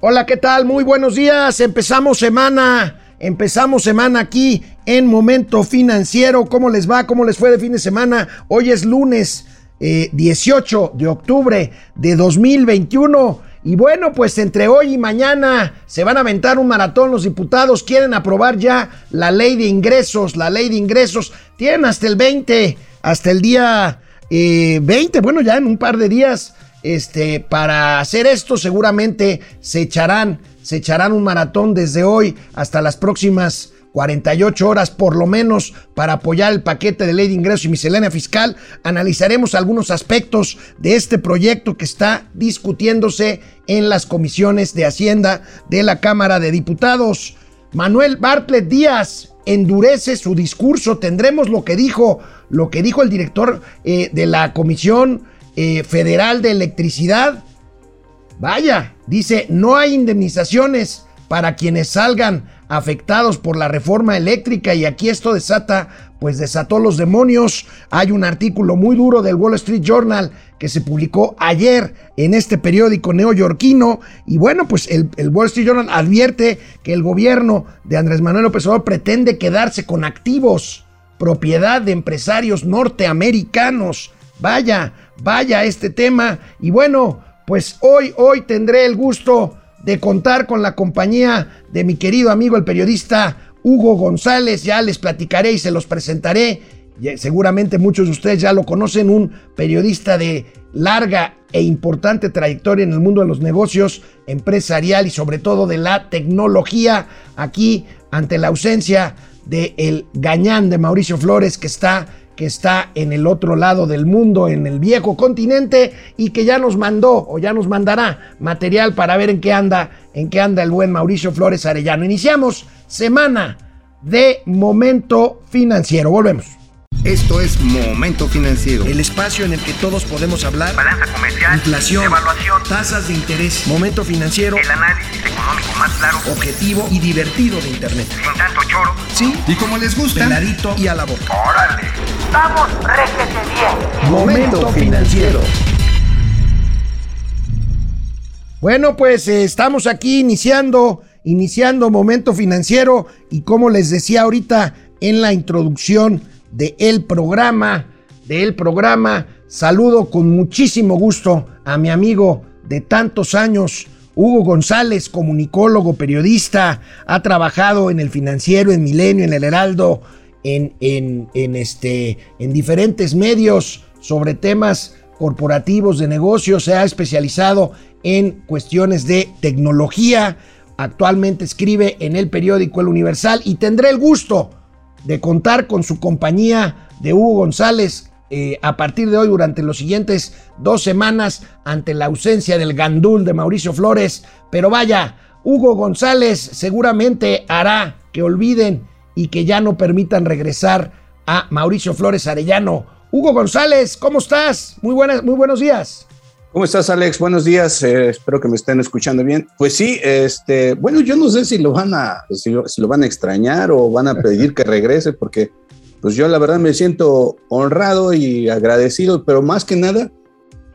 Hola, ¿qué tal? Muy buenos días. Empezamos semana. Empezamos semana aquí en Momento Financiero. ¿Cómo les va? ¿Cómo les fue de fin de semana? Hoy es lunes 18 eh, de octubre de 2021. Y bueno, pues entre hoy y mañana se van a aventar un maratón. Los diputados quieren aprobar ya la ley de ingresos. La ley de ingresos. Tienen hasta el 20, hasta el día 20, eh, bueno, ya en un par de días este, para hacer esto seguramente se echarán, se echarán un maratón desde hoy hasta las próximas 48 horas por lo menos para apoyar el paquete de ley de ingresos y miscelánea fiscal. Analizaremos algunos aspectos de este proyecto que está discutiéndose en las comisiones de Hacienda de la Cámara de Diputados. Manuel Bartlett Díaz endurece su discurso. Tendremos lo que dijo, lo que dijo el director eh, de la Comisión eh, Federal de Electricidad. Vaya, dice, no hay indemnizaciones para quienes salgan afectados por la reforma eléctrica y aquí esto desata, pues desató los demonios. Hay un artículo muy duro del Wall Street Journal que se publicó ayer en este periódico neoyorquino y bueno, pues el, el Wall Street Journal advierte que el gobierno de Andrés Manuel López Obrador pretende quedarse con activos, propiedad de empresarios norteamericanos. Vaya, vaya este tema. Y bueno, pues hoy, hoy tendré el gusto de contar con la compañía de mi querido amigo el periodista Hugo González. Ya les platicaré y se los presentaré. Seguramente muchos de ustedes ya lo conocen, un periodista de larga e importante trayectoria en el mundo de los negocios empresarial y sobre todo de la tecnología. Aquí, ante la ausencia de el gañán de Mauricio Flores, que está que está en el otro lado del mundo, en el viejo continente, y que ya nos mandó o ya nos mandará material para ver en qué anda, en qué anda el buen Mauricio Flores Arellano. Iniciamos semana de momento financiero. Volvemos. Esto es Momento Financiero. El espacio en el que todos podemos hablar. Balanza comercial. Inflación. Evaluación. Tasas de interés. Momento Financiero. El análisis económico más claro. Objetivo y divertido de Internet. Sin tanto choro. Sí. Y como les gusta. Peladito y a la boca. ¡Órale! ¡Vamos, réjete bien! Momento Financiero. Bueno, pues eh, estamos aquí iniciando, iniciando Momento Financiero y como les decía ahorita en la introducción, de el programa, del programa. Saludo con muchísimo gusto a mi amigo de tantos años, Hugo González, comunicólogo, periodista, ha trabajado en el financiero, en Milenio, en el Heraldo, en, en, en, este, en diferentes medios sobre temas corporativos de negocios, se ha especializado en cuestiones de tecnología, actualmente escribe en el periódico El Universal y tendré el gusto de contar con su compañía de Hugo González eh, a partir de hoy durante los siguientes dos semanas ante la ausencia del gandul de Mauricio Flores. Pero vaya, Hugo González seguramente hará que olviden y que ya no permitan regresar a Mauricio Flores Arellano. Hugo González, ¿cómo estás? Muy, buenas, muy buenos días. ¿Cómo estás, Alex? Buenos días. Eh, espero que me estén escuchando bien. Pues sí, este, bueno, yo no sé si lo van a, si lo, van a extrañar o van a pedir que regrese, porque pues yo la verdad me siento honrado y agradecido, pero más que nada,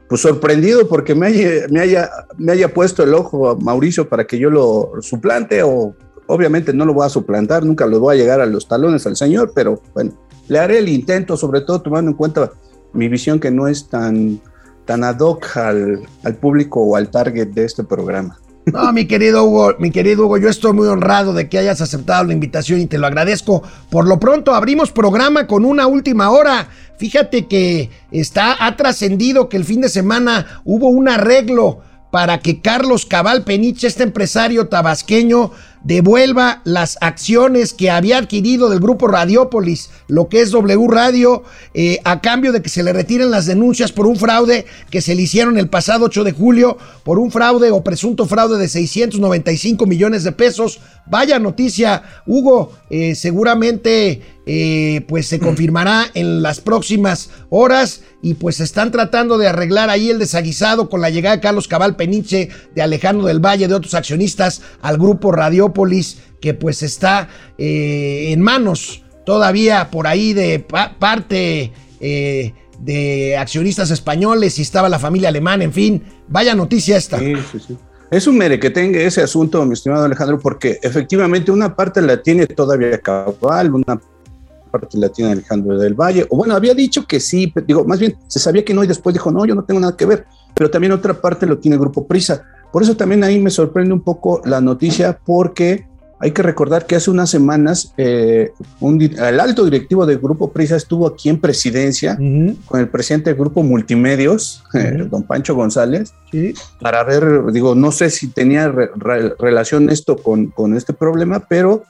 pues sorprendido porque me haya, me haya, me haya puesto el ojo a Mauricio para que yo lo suplante o obviamente no lo voy a suplantar, nunca lo voy a llegar a los talones al señor, pero bueno, le haré el intento, sobre todo tomando en cuenta mi visión que no es tan tan ad hoc al, público o al target de este programa. No, mi querido Hugo, mi querido Hugo, yo estoy muy honrado de que hayas aceptado la invitación y te lo agradezco. Por lo pronto abrimos programa con una última hora. Fíjate que está ha trascendido que el fin de semana hubo un arreglo para que Carlos Cabal Peniche, este empresario tabasqueño, devuelva las acciones que había adquirido del grupo Radiópolis, lo que es W Radio, eh, a cambio de que se le retiren las denuncias por un fraude que se le hicieron el pasado 8 de julio, por un fraude o presunto fraude de 695 millones de pesos. Vaya noticia, Hugo, eh, seguramente eh, pues se confirmará en las próximas horas y pues están tratando de arreglar ahí el desaguisado con la llegada de Carlos Cabal Peniche, de Alejandro del Valle, de otros accionistas al grupo Radio que pues está eh, en manos todavía por ahí de parte eh, de accionistas españoles y estaba la familia alemana, en fin, vaya noticia esta. Sí, sí, sí. Es un mere que tenga ese asunto, mi estimado Alejandro, porque efectivamente una parte la tiene todavía Cabal, una parte la tiene Alejandro del Valle, o bueno, había dicho que sí, digo, más bien se sabía que no y después dijo, no, yo no tengo nada que ver, pero también otra parte lo tiene Grupo Prisa. Por eso también ahí me sorprende un poco la noticia, porque hay que recordar que hace unas semanas eh, el alto directivo del Grupo Prisa estuvo aquí en presidencia con el presidente del Grupo Multimedios, eh, don Pancho González, para ver, digo, no sé si tenía relación esto con, con, este problema, pero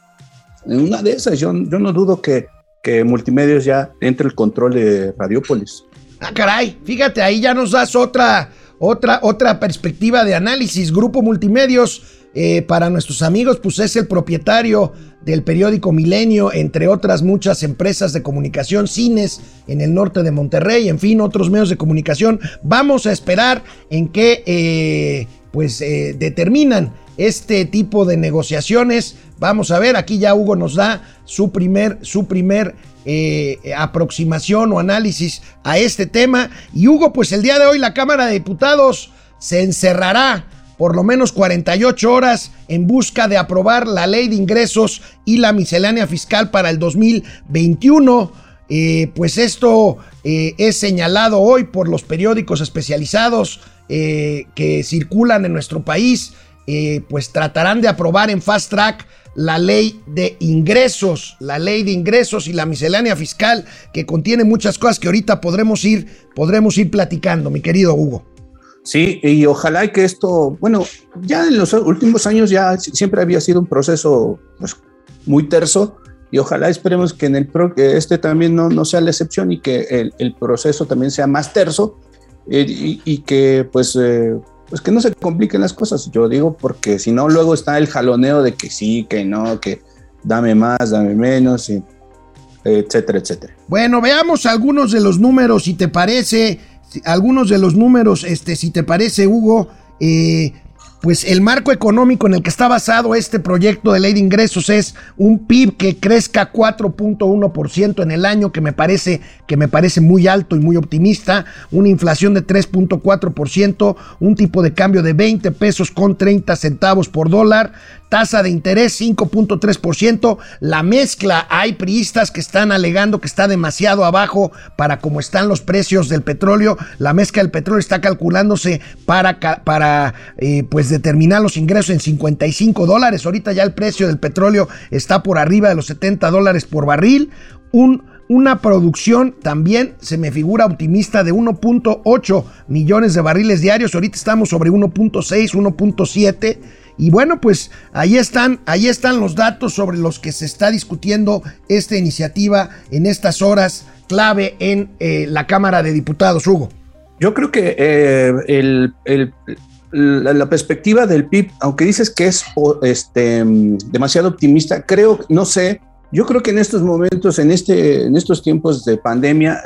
en una de esas yo, yo no dudo que, que Multimedios ya entre el control de Radiopolis. Ah, caray, fíjate, ahí ya nos das otra, otra, otra perspectiva de análisis. Grupo Multimedios eh, para nuestros amigos, pues es el propietario del periódico Milenio, entre otras muchas empresas de comunicación, cines en el norte de Monterrey, en fin, otros medios de comunicación. Vamos a esperar en qué eh, pues eh, determinan este tipo de negociaciones. Vamos a ver, aquí ya Hugo nos da su primer, su primer aproximación o análisis a este tema. Y Hugo, pues el día de hoy la Cámara de Diputados se encerrará por lo menos 48 horas en busca de aprobar la ley de ingresos y la miscelánea fiscal para el 2021. Eh, pues esto eh, es señalado hoy por los periódicos especializados eh, que circulan en nuestro país, pues tratarán de aprobar en fast track la ley de ingresos, la ley de ingresos y la miscelánea fiscal que contiene muchas cosas que ahorita podremos ir, podremos ir platicando, mi querido Hugo. Sí, y ojalá que esto, bueno, ya en los últimos años ya siempre había sido un proceso pues, muy terso y ojalá esperemos que en el este también no, no sea la excepción y que el, proceso también sea más terso eh, y, que pues, eh, pues que no se compliquen las cosas. Yo digo porque si no luego está el jaloneo de que sí, que no, que dame más, dame menos, y, etcétera, etcétera. Bueno, veamos algunos de los números si te parece algunos de los números, este, si te parece, Hugo, eh, pues el marco económico en el que está basado este proyecto de ley de ingresos es un PIB que crezca 4.1% en el año, que me parece que me parece muy alto y muy optimista, una inflación de 3.4%, un tipo de cambio de 20 pesos con 30 centavos por dólar, tasa de interés 5.3%. La mezcla, hay priistas que están alegando que está demasiado abajo para cómo están los precios del petróleo. La mezcla del petróleo está calculándose para, para eh, pues determinar los ingresos en 55 dólares. Ahorita ya el precio del petróleo está por arriba de los 70 dólares por barril. Un una producción también se me figura optimista de 1.8 millones de barriles diarios. Ahorita estamos sobre 1.6, 1.7 y bueno, pues ahí están, ahí están los datos sobre los que se está discutiendo esta iniciativa en estas horas clave en eh, la Cámara de Diputados, Hugo. Yo creo que eh, la, perspectiva del PIB, aunque dices que es este, demasiado optimista, creo, no sé, yo creo que en estos momentos, en, este, en estos tiempos de pandemia,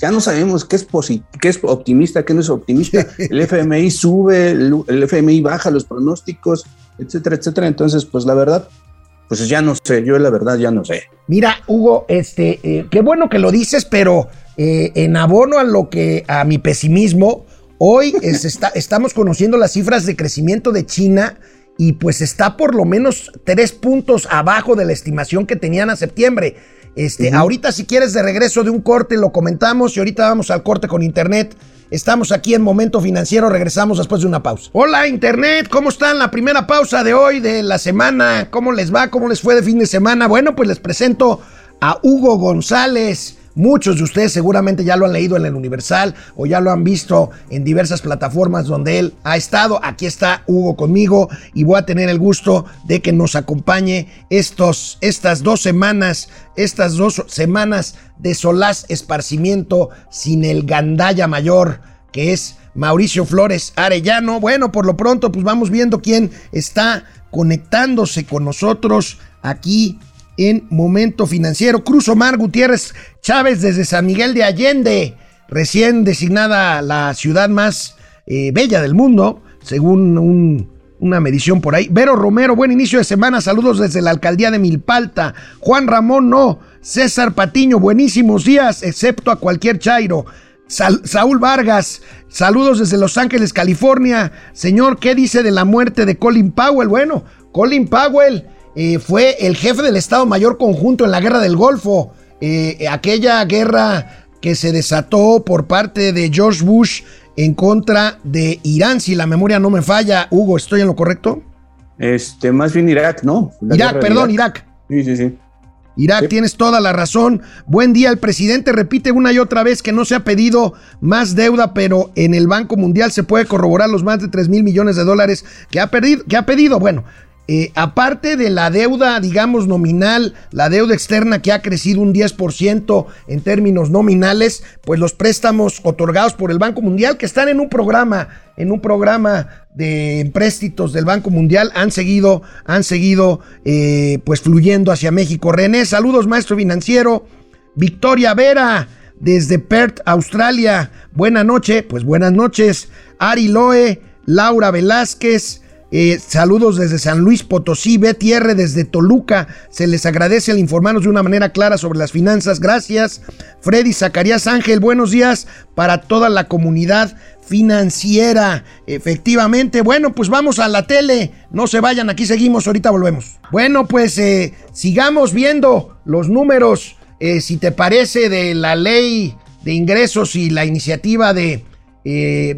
ya no sabemos qué es, qué es optimista, qué no es optimista. El FMI sube, el, FMI baja los pronósticos, etcétera, etcétera. Entonces, pues la verdad, pues ya no sé, yo la verdad ya no sé. Mira, Hugo, este, eh, qué bueno que lo dices, pero eh, en abono a lo que, a mi pesimismo, hoy está, estamos conociendo las cifras de crecimiento de China y pues está por lo menos tres puntos abajo de la estimación que tenían a septiembre. Este, Ahorita si quieres de regreso de un corte lo comentamos y ahorita vamos al corte con internet. Estamos aquí en Momento Financiero, regresamos después de una pausa. Hola Internet, ¿cómo están? La primera pausa de hoy, de la semana, ¿cómo les va? ¿Cómo les fue de fin de semana? Bueno, pues les presento a Hugo González. Muchos de ustedes seguramente ya lo han leído en el Universal o ya lo han visto en diversas plataformas donde él ha estado. Aquí está Hugo conmigo y voy a tener el gusto de que nos acompañe estos, estas dos semanas, estas dos semanas de solaz esparcimiento sin el gandalla mayor que es Mauricio Flores Arellano. Bueno, por lo pronto pues vamos viendo quién está conectándose con nosotros aquí en Momento Financiero. Cruz Omar Gutiérrez Chávez desde San Miguel de Allende, recién designada la ciudad más eh, bella del mundo, según una medición por ahí. Vero Romero, buen inicio de semana, saludos desde la alcaldía de Milpalta. Juan Ramón, no. César Patiño, buenísimos días, excepto a cualquier Chairo. Saúl Vargas, saludos desde Los Ángeles, California. Señor, ¿qué dice de la muerte de Colin Powell? Bueno, Colin Powell eh, fue el jefe del Estado Mayor Conjunto en la Guerra del Golfo, eh, aquella guerra que se desató por parte de George Bush en contra de Irán, si la memoria no me falla. Hugo, ¿estoy en lo correcto? Este, más bien Irak, ¿no? Irak, perdón, Irak. Sí, sí, sí. Irak, tienes toda la razón. Buen día, el presidente repite una y otra vez que no se ha pedido más deuda, pero en el Banco Mundial se puede corroborar los más de 3 mil millones de dólares que ha, que ha pedido. Bueno, eh, aparte de la deuda, digamos, nominal, la deuda externa que ha crecido un 10% en términos nominales, pues los préstamos otorgados por el Banco Mundial, que están en un programa, en un programa de empréstitos del Banco Mundial, han seguido, han seguido, eh, pues fluyendo hacia México. René, saludos, maestro financiero. Victoria Vera, desde Perth, Australia. Buena noche, pues buenas noches. Ari Loe, Laura Velázquez, eh, saludos desde San Luis Potosí, Betty R desde Toluca. Se les agradece al informarnos de una manera clara sobre las finanzas. Gracias. Freddy Zacarías Ángel, buenos días para toda la comunidad financiera. Efectivamente, bueno, pues vamos a la tele. No se vayan, aquí seguimos, ahorita volvemos. Bueno, pues eh, sigamos viendo los números, eh, si te parece, de la ley de ingresos y la iniciativa de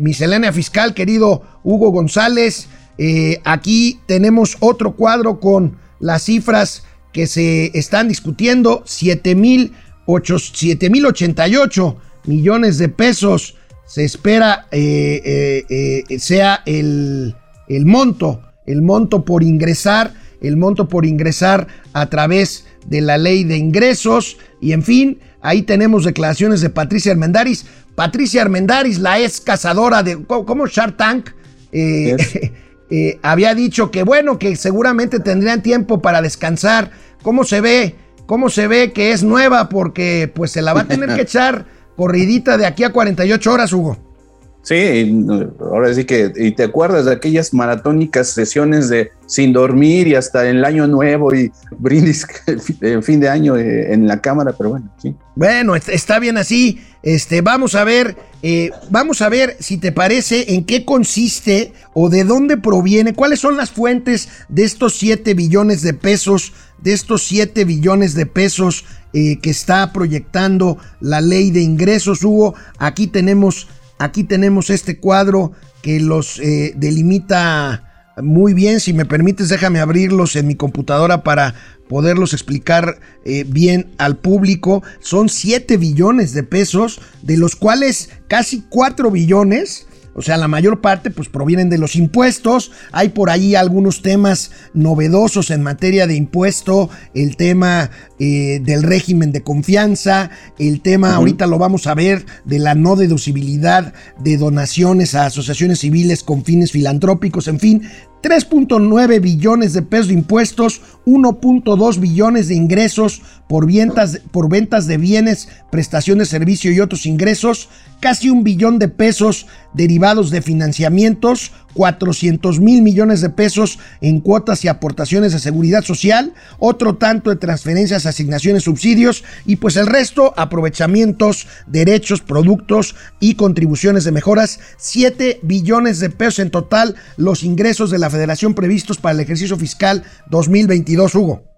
miscelánea fiscal, querido Hugo González. Eh, aquí tenemos otro cuadro con las cifras que se están discutiendo, 7.088 millones de pesos. Se espera eh, eh, sea el, el monto, el monto por ingresar, el monto por ingresar a través de la ley de ingresos. Y en fin, ahí tenemos declaraciones de Patricia Armendaris. Patricia Armendaris, la ex cazadora de, ¿cómo? Shark Tank. Eh, había dicho que bueno, que seguramente tendrían tiempo para descansar. ¿Cómo se ve? ¿Cómo se ve que es nueva? Porque pues se la va a tener que echar corridita de aquí a 48 horas, Hugo. Sí, ahora sí que, y te acuerdas de aquellas maratónicas sesiones de sin dormir y hasta el año nuevo y brindis en fin de año eh, en la cámara, pero bueno, sí. Bueno, está bien así. Este, vamos a ver, eh, vamos a ver si te parece en qué consiste o de dónde proviene, cuáles son las fuentes de estos 7 billones de pesos, de estos 7 billones de pesos eh, que está proyectando la ley de ingresos, Hugo. Aquí tenemos Aquí tenemos este cuadro que los eh, delimita muy bien. Si me permites, déjame abrirlos en mi computadora para poderlos explicar eh, bien al público. Son 7 billones de pesos, de los cuales casi 4 billones o sea, la mayor parte pues provienen de los impuestos. Hay por ahí algunos temas novedosos en materia de impuesto, el tema eh, del régimen de confianza, el tema, ahorita lo vamos a ver, de la no deducibilidad de donaciones a asociaciones civiles con fines filantrópicos, en fin, 3.9 billones de pesos de impuestos, 1.2 billones de ingresos por ventas, por ventas de bienes, prestación de servicio y otros ingresos, casi un billón de pesos derivados de financiamientos, 400 mil millones de pesos en cuotas y aportaciones de seguridad social, otro tanto de transferencias, asignaciones, subsidios y pues el resto aprovechamientos, derechos, productos y contribuciones de mejoras, 7 billones de pesos en total los ingresos de la federación previstos para el ejercicio fiscal 2022, Hugo.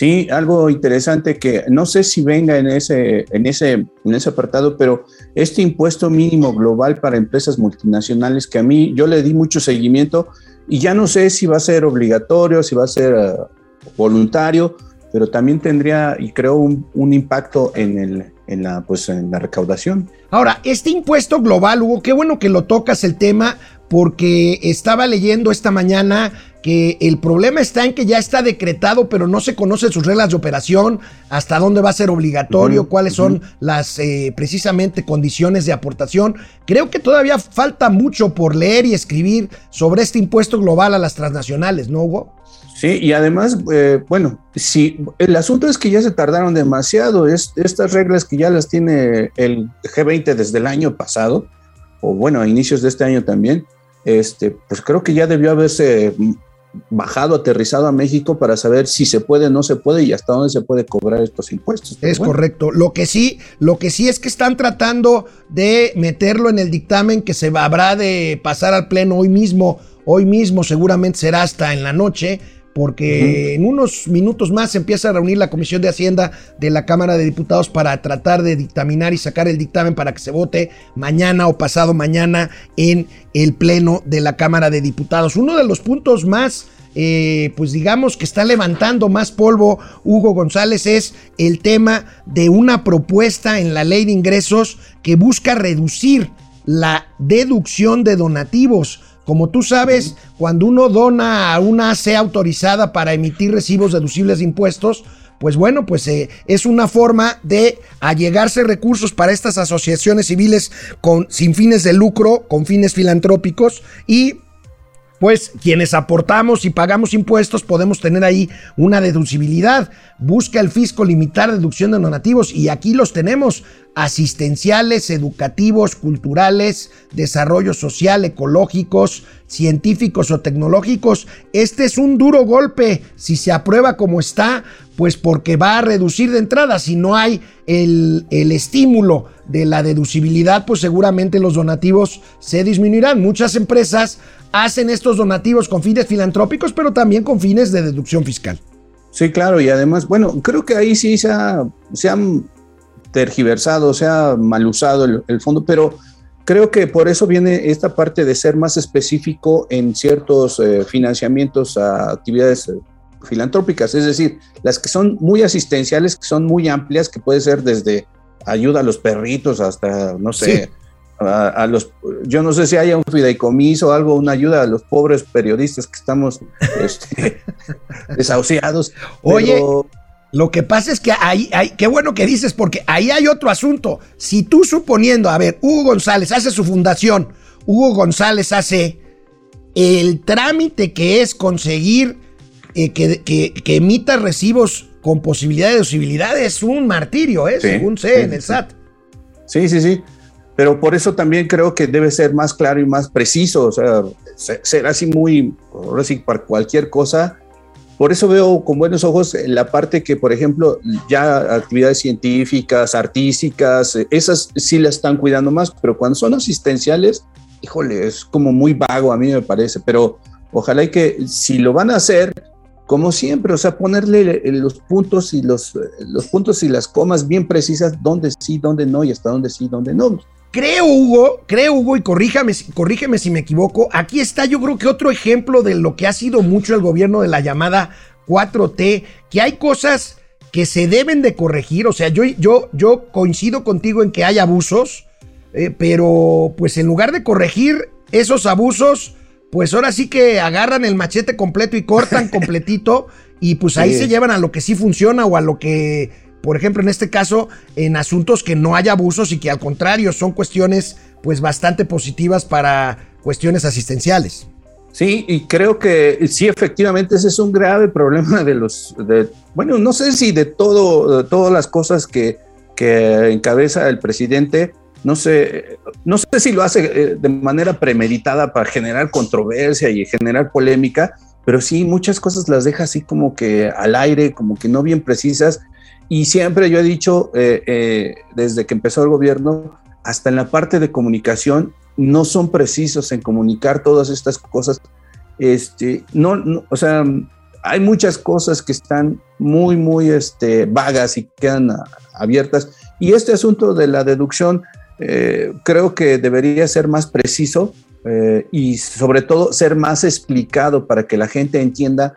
Sí, algo interesante que no sé si venga en ese, en ese, en ese apartado, pero este impuesto mínimo global para empresas multinacionales que a mí yo le di mucho seguimiento y ya no sé si va a ser obligatorio, si va a ser eh, voluntario, pero también tendría y creo un, impacto en, el, en, la, pues, en la recaudación. Ahora, este impuesto global, Hugo, qué bueno que lo tocas el tema, porque estaba leyendo esta mañana que el problema está en que ya está decretado, pero no se conocen sus reglas de operación, hasta dónde va a ser obligatorio, cuáles son las eh, precisamente condiciones de aportación. Creo que todavía falta mucho por leer y escribir sobre este impuesto global a las transnacionales, ¿no, Hugo? Sí, y además, eh, bueno, si el asunto es que ya se tardaron demasiado, es, estas reglas que ya las tiene el G20 desde el año pasado, o bueno, a inicios de este año también, este, pues creo que ya debió haberse bajado, aterrizado a México para saber si se puede, no se puede y hasta dónde se puede cobrar estos impuestos. es correcto. Lo que sí, lo que sí es que están tratando de meterlo en el dictamen que se habrá de pasar al pleno hoy mismo. Hoy mismo seguramente será hasta en la noche porque en unos minutos más se empieza a reunir la Comisión de Hacienda de la Cámara de Diputados para tratar de dictaminar y sacar el dictamen para que se vote mañana o pasado mañana en el Pleno de la Cámara de Diputados. Uno de los puntos más... Eh, pues digamos que está levantando más polvo Hugo González es el tema de una propuesta en la ley de ingresos que busca reducir la deducción de donativos como tú sabes, cuando uno dona a una AC autorizada para emitir recibos deducibles de impuestos, pues bueno, pues eh, es una forma de allegarse recursos para estas asociaciones civiles con, sin fines de lucro, con fines filantrópicos y pues quienes aportamos y pagamos impuestos podemos tener ahí una deducibilidad. Busca el fisco limitar deducción de donativos y aquí los tenemos asistenciales, educativos, culturales, desarrollo social, ecológicos, científicos o tecnológicos. Este es un duro golpe si se aprueba como está, pues porque va a reducir de entrada. Si no hay el, el estímulo de la deducibilidad, pues seguramente los donativos se disminuirán. Muchas empresas hacen estos donativos con fines filantrópicos, pero también con fines de deducción fiscal. Sí, claro, y además, bueno, creo que ahí sí se, ha, se han tergiversado, se ha mal usado el, fondo, pero creo que por eso viene esta parte de ser más específico en ciertos eh, financiamientos a actividades eh, filantrópicas, es decir, las que son muy asistenciales, que son muy amplias, que puede ser desde ayuda a los perritos hasta, no sé, a, los, yo no sé si haya un fideicomiso o algo, una ayuda a los pobres periodistas que estamos este, desahuciados. Oye, lo que pasa es que ahí, hay, qué bueno que dices, porque ahí hay otro asunto. Si tú suponiendo, a ver, Hugo González hace su fundación, Hugo González hace el trámite que es conseguir eh, que, emita recibos con posibilidad de deducibilidad es un martirio, ¿eh? según sé en el SAT. Sí, sí, sí pero por eso también creo que debe ser más claro y más preciso, o sea, ser así muy, ahora sí, para cualquier cosa. Por eso veo con buenos ojos la parte que, por ejemplo, ya actividades científicas, artísticas, esas sí las están cuidando más, pero cuando son asistenciales, híjole, es como muy vago a mí me parece, pero ojalá y que si lo van a hacer, como siempre, o sea, ponerle los puntos y los, los puntos y las comas bien precisas, dónde sí, dónde no y hasta dónde sí, dónde no. Creo, Hugo, creo, Hugo, y corríjame, corrígeme si me equivoco. Aquí está, yo creo que otro ejemplo de lo que ha sido mucho el gobierno de la llamada 4T, que hay cosas que se deben de corregir. O sea, yo, yo, yo coincido contigo en que hay abusos, eh, pero pues en lugar de corregir esos abusos, pues ahora sí que agarran el machete completo y cortan completito, y pues ahí se llevan a lo que sí funciona o a lo que por ejemplo, en este caso, en asuntos que no haya abusos y que al contrario son cuestiones pues bastante positivas para cuestiones asistenciales. Sí, y creo que sí, efectivamente, ese es un grave problema de los, de, bueno, no sé si de todo, todas las cosas que, que encabeza el presidente, no sé, no sé si lo hace eh, de manera premeditada para generar controversia y generar polémica, pero sí muchas cosas las deja así como que al aire, como que no bien precisas y siempre yo he dicho, eh, eh, desde que empezó el gobierno, hasta en la parte de comunicación, no son precisos en comunicar todas estas cosas. Este, no, o sea, hay muchas cosas que están muy, muy este, vagas y quedan abiertas. Y este asunto de la deducción eh, creo que debería ser más preciso y sobre todo ser más explicado para que la gente entienda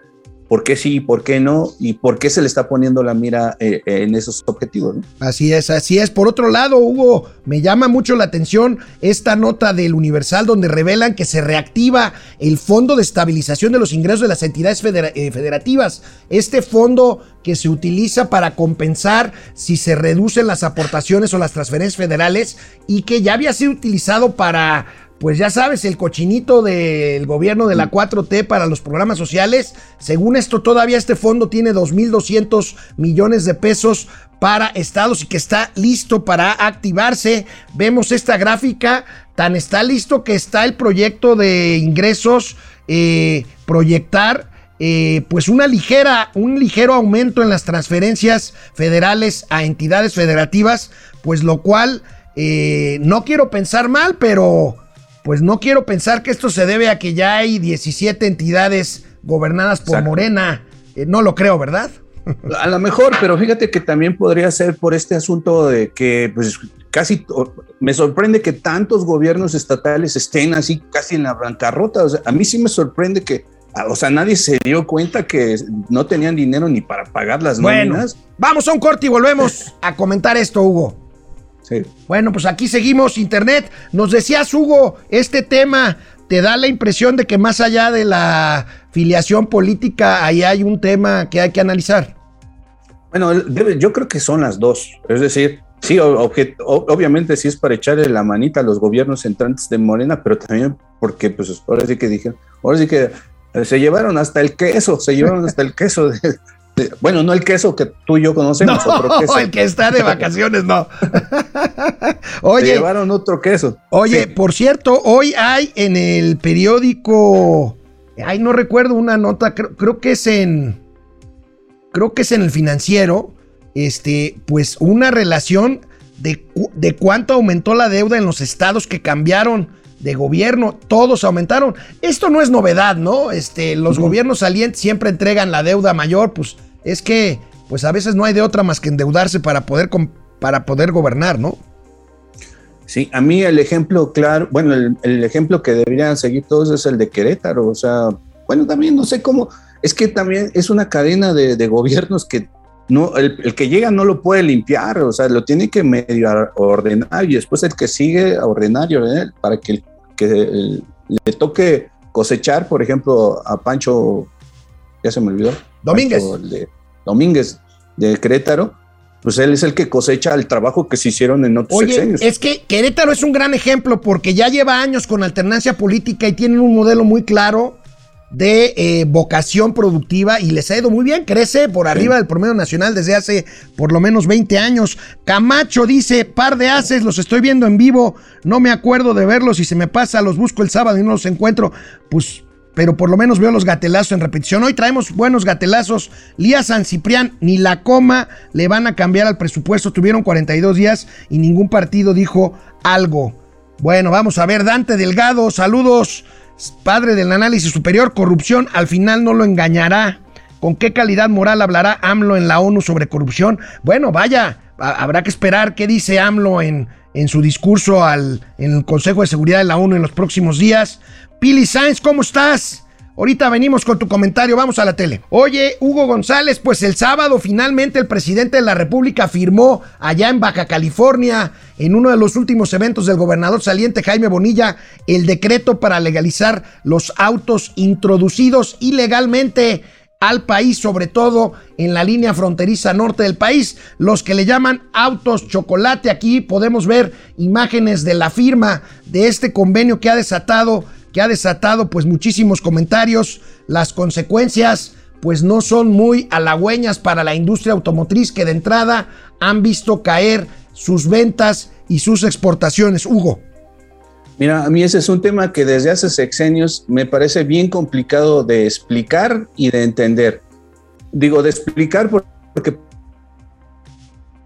por qué sí, por qué no y por qué se le está poniendo la mira eh, en esos objetivos. Así es, así es. Por otro lado, Hugo, me llama mucho la atención esta nota del Universal donde revelan que se reactiva el Fondo de Estabilización de los Ingresos de las Entidades eh, Federativas. Este fondo que se utiliza para compensar si se reducen las aportaciones o las transferencias federales y que ya había sido utilizado para pues ya sabes, el cochinito del gobierno de la 4T para los programas sociales. Según esto, todavía este fondo tiene 2.200 millones de pesos para estados y que está listo para activarse. Vemos esta gráfica, tan está listo que está el proyecto de ingresos eh, proyectar eh, pues una ligera, un ligero aumento en las transferencias federales a entidades federativas, pues lo cual eh, no quiero pensar mal, pero pues no quiero pensar que esto se debe a que ya hay 17 entidades gobernadas por Exacto. Morena. Eh, no lo creo, ¿verdad? A lo mejor, pero fíjate que también podría ser por este asunto de que, pues, casi me sorprende que tantos gobiernos estatales estén así casi en la bancarrota. O sea, a mí sí me sorprende que, o sea, nadie se dio cuenta que no tenían dinero ni para pagar las Bueno, nóminas. vamos a un corte y volvemos a comentar esto, Hugo. Sí. Bueno, pues aquí seguimos, Internet. Nos decías, Hugo, este tema te da la impresión de que más allá de la filiación política, ahí hay un tema que hay que analizar. Bueno, yo creo que son las dos. Es decir, sí, obviamente sí es para echarle la manita a los gobiernos entrantes de Morena, pero también porque, pues, ahora sí que dijeron, ahora sí que eh, se llevaron hasta el queso, se llevaron hasta el queso de- bueno, no el queso que tú y yo conocemos, otro queso. El que está de vacaciones, no. Oye, llevaron otro queso. oye, Sí. por cierto, hoy hay en el periódico, ay, no recuerdo una nota, creo, creo que es en, creo que es en el financiero, este, pues una relación de, de cuánto aumentó la deuda en los estados que cambiaron de gobierno, todos aumentaron. Esto no es novedad, ¿no? Este, los gobiernos salientes siempre entregan la deuda mayor, pues es que, pues a veces no hay de otra más que endeudarse para poder, para poder gobernar, ¿no? Sí, a mí el ejemplo claro, bueno, el, el ejemplo que deberían seguir todos es el de Querétaro, o sea, bueno, también no sé cómo, es que también es una cadena de, de gobiernos que no, el, el que llega no lo puede limpiar, o sea, lo tiene que medio ordenar y después el que sigue a ordenar y ordenar para que, el- que le toque cosechar, por ejemplo, a Pancho, ya se me olvidó. Domínguez. Pancho, de Domínguez de Querétaro, pues él es el que cosecha el trabajo que se hicieron en otros Oye, sexenios. es que Querétaro es un gran ejemplo porque ya lleva años con alternancia política y tienen un modelo muy claro de eh, vocación productiva y les ha ido muy bien, crece por arriba del promedio nacional desde hace por lo menos 20 años. Camacho dice, par de haces, los estoy viendo en vivo, no me acuerdo de verlos y se me pasa, los busco el sábado y no los encuentro, pues... Pero por lo menos veo los gatelazos en repetición. Hoy traemos buenos gatelazos. Lía San Ciprián, ni la coma le van a cambiar al presupuesto. Tuvieron 42 días y ningún partido dijo algo. Bueno, vamos a ver, Dante Delgado, saludos. Padre del análisis superior, corrupción al final no lo engañará. ¿Con qué calidad moral hablará AMLO en la ONU sobre corrupción? Bueno, vaya, ha- habrá que esperar qué dice AMLO en, en su discurso al, en el Consejo de Seguridad de la ONU en los próximos días. Pili Sainz, ¿cómo estás? Ahorita venimos con tu comentario, vamos a la tele. Oye, Hugo González, pues el sábado finalmente el presidente de la República firmó allá en Baja California, en uno de los últimos eventos del gobernador saliente Jaime Bonilla, el decreto para legalizar los autos introducidos ilegalmente al país, sobre todo en la línea fronteriza norte del país, los que le llaman autos chocolate. Aquí podemos ver imágenes de la firma de este convenio que ha desatado, que ha desatado pues muchísimos comentarios. Las consecuencias pues no son muy halagüeñas para la industria automotriz que de entrada han visto caer sus ventas y sus exportaciones. Hugo. Mira, a mí ese es un tema que desde hace sexenios me parece bien complicado de explicar y de entender. Digo, de explicar por- porque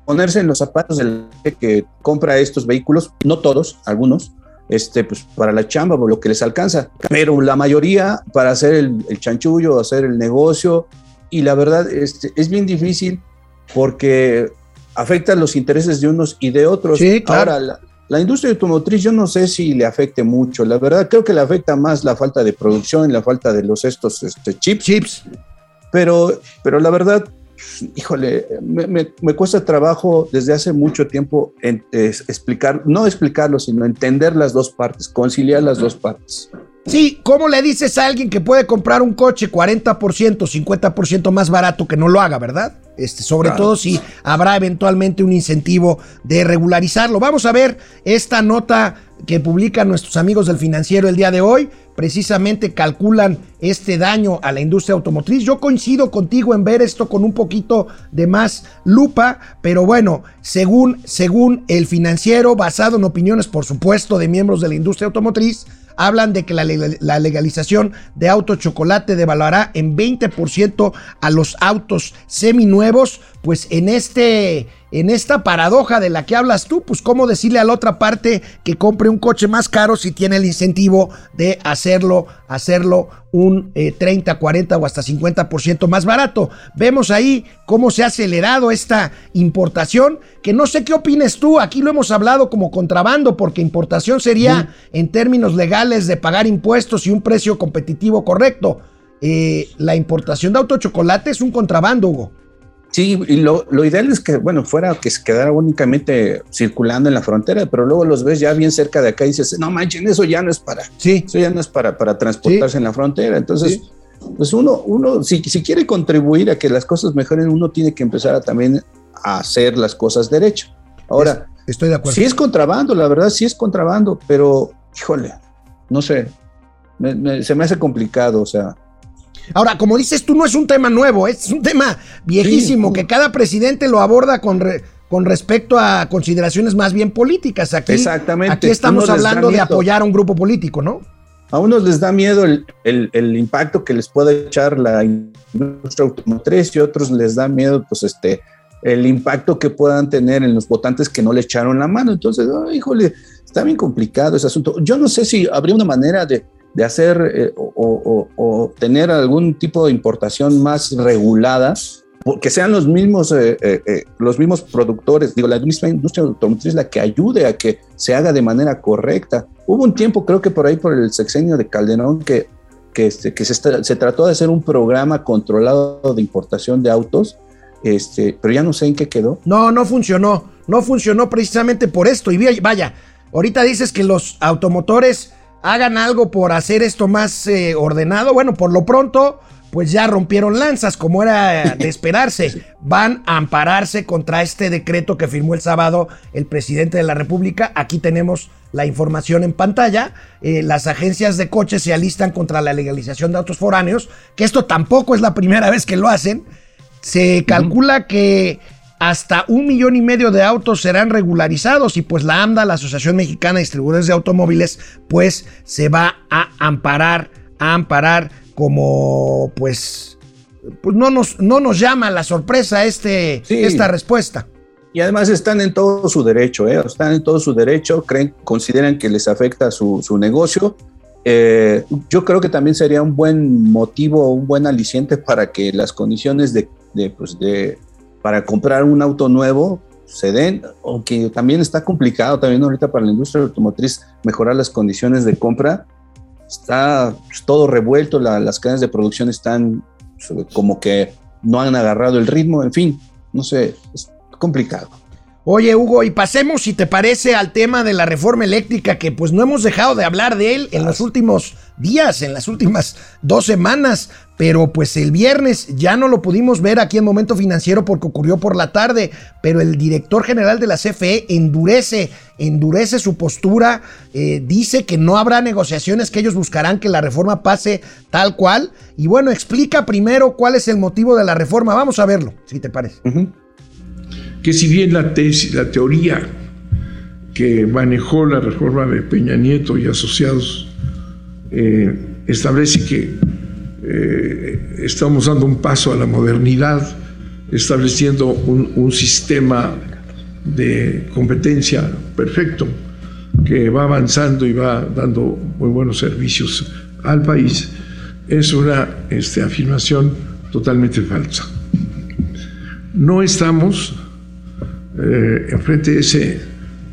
ponerse en los zapatos del que compra estos vehículos, no todos, algunos, este, pues para la chamba, por lo que les alcanza, pero la mayoría para hacer el, el chanchullo, hacer el negocio, y la verdad este, es bien difícil porque afecta los intereses de unos y de otros. Sí, claro. Ahora, la, la industria automotriz yo no sé si le afecte mucho, la verdad creo que le afecta más la falta de producción, la falta de los estos este, chips, Chips. pero, pero la verdad, híjole, me, me- me cuesta trabajo desde hace mucho tiempo en- es- explicar, no explicarlo, sino entender las dos partes, conciliar las dos partes. Sí, ¿cómo le dices a alguien que puede comprar un coche 40%, 50% más barato que no lo haga, verdad? Este, sobre Claro. todo si habrá eventualmente un incentivo de regularizarlo. Vamos a ver esta nota que publican nuestros amigos del financiero el día de hoy. Precisamente calculan este daño a la industria automotriz. Yo coincido contigo en ver esto con un poquito de más lupa, pero bueno, según, según el financiero, basado en opiniones, por supuesto, de miembros de la industria automotriz, hablan de que la, la legalización de auto chocolate devaluará en 20% a los autos seminuevos, pues en este en esta paradoja de la que hablas tú, pues cómo decirle a la otra parte que compre un coche más caro si tiene el incentivo de hacerlo, hacerlo un 30, eh, 40 o hasta 50% más barato. Vemos ahí cómo se ha acelerado esta importación, que no sé qué opines tú, aquí lo hemos hablado como contrabando, porque importación sería en términos legales de pagar impuestos y un precio competitivo correcto. Eh, la importación de autochocolate es un contrabando, Hugo. Sí, y lo, ideal es que, bueno, fuera que se quedara únicamente circulando en la frontera, pero luego los ves ya bien cerca de acá y dices, no manchen, eso ya no es para, sí. eso ya no es para, para transportarse en la frontera. Entonces, pues uno, uno si, si quiere contribuir a que las cosas mejoren, uno tiene que empezar a también a hacer las cosas derecho. Ahora, estoy de acuerdo. Sí es contrabando, la verdad sí es contrabando, pero, híjole, no sé, se me hace complicado, o sea, Ahora, como dices tú, no es un tema nuevo, es un tema viejísimo que cada presidente lo aborda con, con respecto a consideraciones más bien políticas. Aquí, Exactamente. Aquí estamos hablando de apoyar a un grupo político, ¿no? A unos les da miedo el, el, impacto que les puede echar la industria automotriz y a otros les da miedo, pues, este, el impacto que puedan tener en los votantes que no le echaron la mano. Entonces, híjole, está bien complicado ese asunto. Yo no sé si habría una manera de, de hacer eh, o, tener algún tipo de importación más regulada, que sean los mismos, eh, eh, los mismos productores, digo, la misma industria automotriz la que ayude a que se haga de manera correcta. Hubo un tiempo, creo que por ahí por el sexenio de Calderón, que, que, este, que se, se trató de hacer un programa controlado de importación de autos, este, pero ya no sé en qué quedó. No, no funcionó, no funcionó precisamente por esto. Y vaya, ahorita dices que los automotores hagan algo por hacer esto más eh, ordenado. Bueno, por lo pronto, pues ya rompieron lanzas, como era de esperarse. Van a ampararse contra este decreto que firmó el sábado el presidente de la República. Aquí tenemos la información en pantalla. Eh, las agencias de coches se alistan contra la legalización de autos foráneos, que esto tampoco es la primera vez que lo hacen. Se calcula que hasta un millón y medio de autos serán regularizados y pues la AMDA, la Asociación Mexicana de Distribuidores de Automóviles, pues se va a amparar, a amparar como pues, pues no, nos, no nos llama la sorpresa este, esta respuesta. Y además están en todo su derecho, ¿eh? están en todo su derecho, creen, consideran que les afecta su, su negocio. Eh, yo creo que también sería un buen motivo, un buen aliciente para que las condiciones de, de, pues de para comprar un auto nuevo se den, aunque también está complicado también ahorita para la industria automotriz mejorar las condiciones de compra. Está todo revuelto, las cadenas de producción están pues, como que no han agarrado el ritmo, en fin, no sé, es complicado. Oye, Hugo, y pasemos, si te parece, al tema de la reforma eléctrica, que pues no hemos dejado de hablar de él en los últimos días, en las últimas dos semanas, pero pues el viernes ya no lo pudimos ver aquí en Momento Financiero porque ocurrió por la tarde, pero el director general de la CFE endurece, endurece su postura, eh, dice que no habrá negociaciones, que ellos buscarán que la reforma pase tal cual, y bueno, explica primero cuál es el motivo de la reforma, vamos a verlo, si te parece que si bien la, teoría que manejó la reforma de Peña Nieto y asociados eh, establece que eh, estamos dando un paso a la modernidad, estableciendo un, sistema de competencia perfecto que va avanzando y va dando muy buenos servicios al país, es una este, afirmación totalmente falsa. No estamos eh, enfrente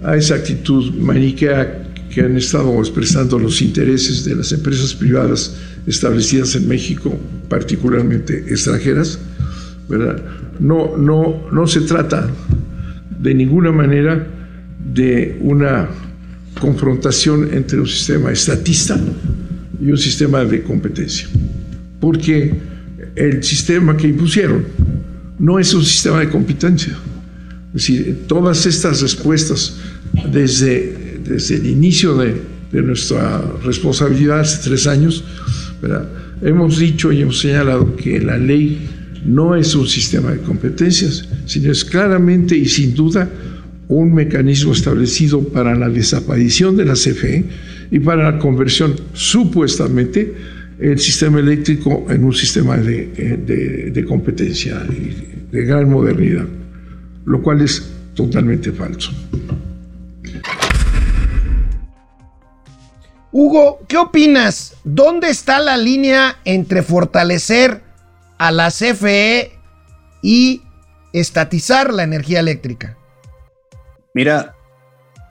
a esa actitud maniquea que han estado expresando los intereses de las empresas privadas establecidas en México, particularmente extranjeras, no, no se trata de ninguna manera de una confrontación entre un sistema estatista y un sistema de competencia, porque el sistema que impusieron no es un sistema de competencia, es decir, todas estas respuestas desde, desde el inicio de, de nuestra responsabilidad hace tres años, hemos dicho y hemos señalado que la ley no es un sistema de competencias, sino es claramente y sin duda un mecanismo establecido para la desaparición de la CFE y para la conversión supuestamente el sistema eléctrico en un sistema de, eh, de competencia de gran modernidad, lo cual es totalmente falso. Hugo, ¿qué opinas? ¿Dónde está la línea entre fortalecer a la CFE y estatizar la energía eléctrica? Mira,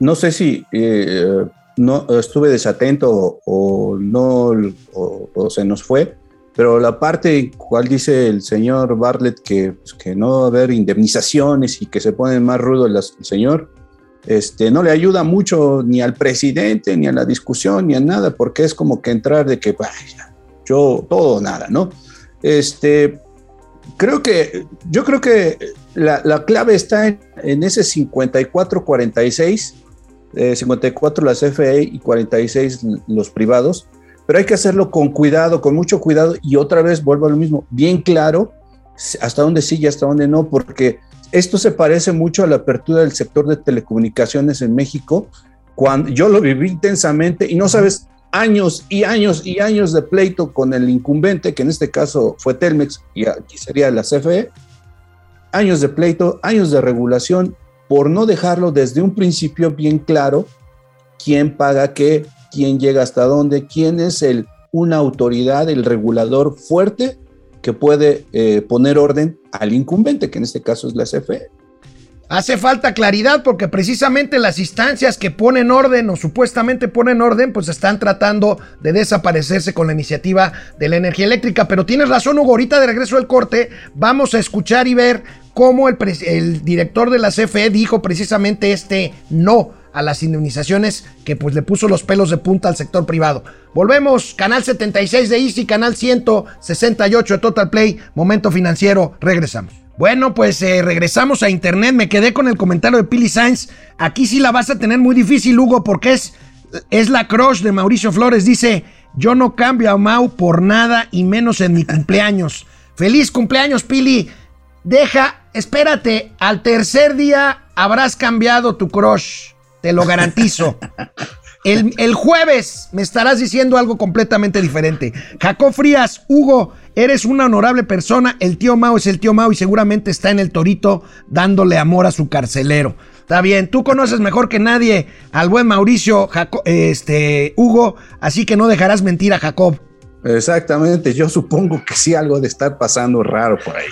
no sé si eh, no estuve desatento o, no o, se nos fue, pero la parte cual dice el señor Bartlett que, pues, que no va a haber indemnizaciones y que se pone más rudo el, señor, este, no le ayuda mucho ni al presidente, ni a la discusión, ni a nada, porque es como que entrar de que, vaya, yo todo nada, ¿no? Este, creo que, yo creo que la, clave está en, ese 54-46, 54 la CFE y 46 los privados, pero hay que hacerlo con cuidado, con mucho cuidado y otra vez vuelvo a lo mismo, bien claro hasta dónde sí y hasta dónde no, porque esto se parece mucho a la apertura del sector de telecomunicaciones en México, cuando yo lo viví intensamente y no sabes años y años y años de pleito con el incumbente, que en este caso fue Telmex y aquí sería la CFE, años de pleito, años de regulación, por no dejarlo desde un principio bien claro quién paga qué, quién llega hasta dónde, quién es el, una autoridad, el regulador fuerte que puede eh, poner orden al incumbente, que en este caso es la CFE. Hace falta claridad porque precisamente las instancias que ponen orden o supuestamente ponen orden, pues están tratando de desaparecerse con la iniciativa de la energía eléctrica. Pero tienes razón, Hugo, ahorita de regreso al corte, vamos a escuchar y ver cómo el, el director de la CFE dijo precisamente este no a las indemnizaciones que pues le puso los pelos de punta al sector privado. Volvemos, canal 76 de Easy, canal 168 de Total Play, momento financiero, regresamos. Bueno, pues eh, regresamos a internet. Me quedé con el comentario de Pili Sainz. Aquí sí la vas a tener muy difícil, Hugo, porque es, es la crush de Mauricio Flores. Dice: Yo no cambio a Mau por nada y menos en mi cumpleaños. Feliz cumpleaños, Pili. Deja, espérate, al tercer día habrás cambiado tu crush. Te lo garantizo. El, jueves me estarás diciendo algo completamente diferente. Jacob Frías, Hugo, eres una honorable persona. El tío Mao es el tío Mao y seguramente está en el torito dándole amor a su carcelero. Está bien, tú conoces mejor que nadie al buen Mauricio este, Hugo, así que no dejarás mentir a Jacob. Exactamente, yo supongo que sí algo de estar pasando raro por ahí.